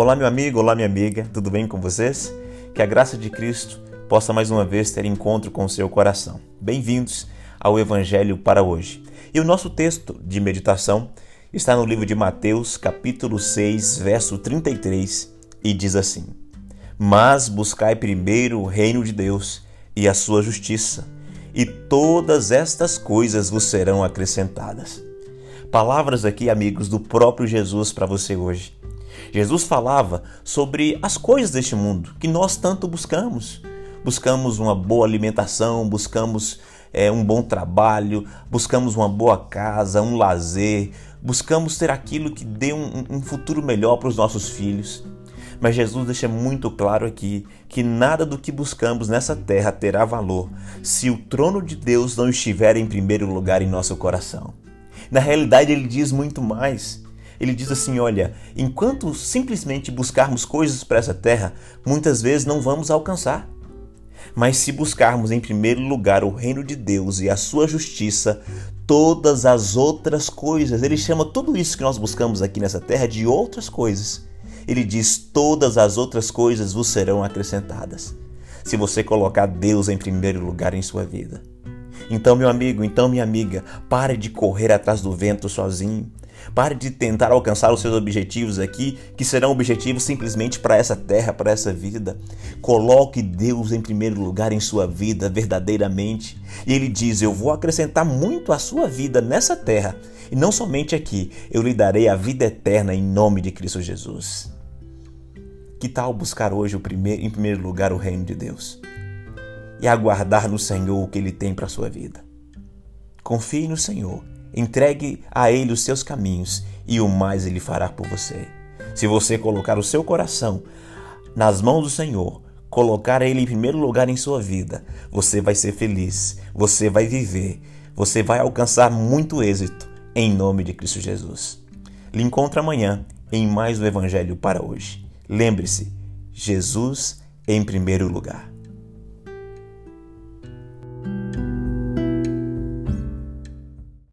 Olá, meu amigo, olá, minha amiga, tudo bem com vocês? Que a graça de Cristo possa mais uma vez ter encontro com o seu coração. Bem-vindos ao Evangelho para hoje. E o nosso texto de meditação está no livro de Mateus, capítulo 6, verso 33, e diz assim: Mas buscai primeiro o reino de Deus e a sua justiça, e todas estas coisas vos serão acrescentadas. Palavras aqui, amigos, do próprio Jesus para você hoje. Jesus falava sobre as coisas deste mundo que nós tanto buscamos. Buscamos uma boa alimentação, buscamos é, um bom trabalho, buscamos uma boa casa, um lazer, buscamos ter aquilo que dê um, um futuro melhor para os nossos filhos. Mas Jesus deixa muito claro aqui que nada do que buscamos nessa terra terá valor se o trono de Deus não estiver em primeiro lugar em nosso coração. Na realidade, ele diz muito mais. Ele diz assim: olha, enquanto simplesmente buscarmos coisas para essa terra, muitas vezes não vamos alcançar. Mas se buscarmos em primeiro lugar o reino de Deus e a sua justiça, todas as outras coisas, ele chama tudo isso que nós buscamos aqui nessa terra de outras coisas. Ele diz: todas as outras coisas vos serão acrescentadas. Se você colocar Deus em primeiro lugar em sua vida. Então, meu amigo, então, minha amiga, pare de correr atrás do vento sozinho. Pare de tentar alcançar os seus objetivos aqui, que serão objetivos simplesmente para essa terra, para essa vida. Coloque Deus em primeiro lugar em sua vida, verdadeiramente. E Ele diz: Eu vou acrescentar muito à sua vida nessa terra. E não somente aqui, eu lhe darei a vida eterna em nome de Cristo Jesus. Que tal buscar hoje primeiro, em primeiro lugar o reino de Deus? E aguardar no Senhor o que Ele tem para a sua vida. Confie no Senhor Entregue a Ele os seus caminhos e o mais Ele fará por você. Se você colocar o seu coração nas mãos do Senhor, colocar Ele em primeiro lugar em sua vida, você vai ser feliz, você vai viver, você vai alcançar muito êxito em nome de Cristo Jesus. Lhe encontro amanhã em mais um Evangelho para hoje. Lembre-se, Jesus em primeiro lugar.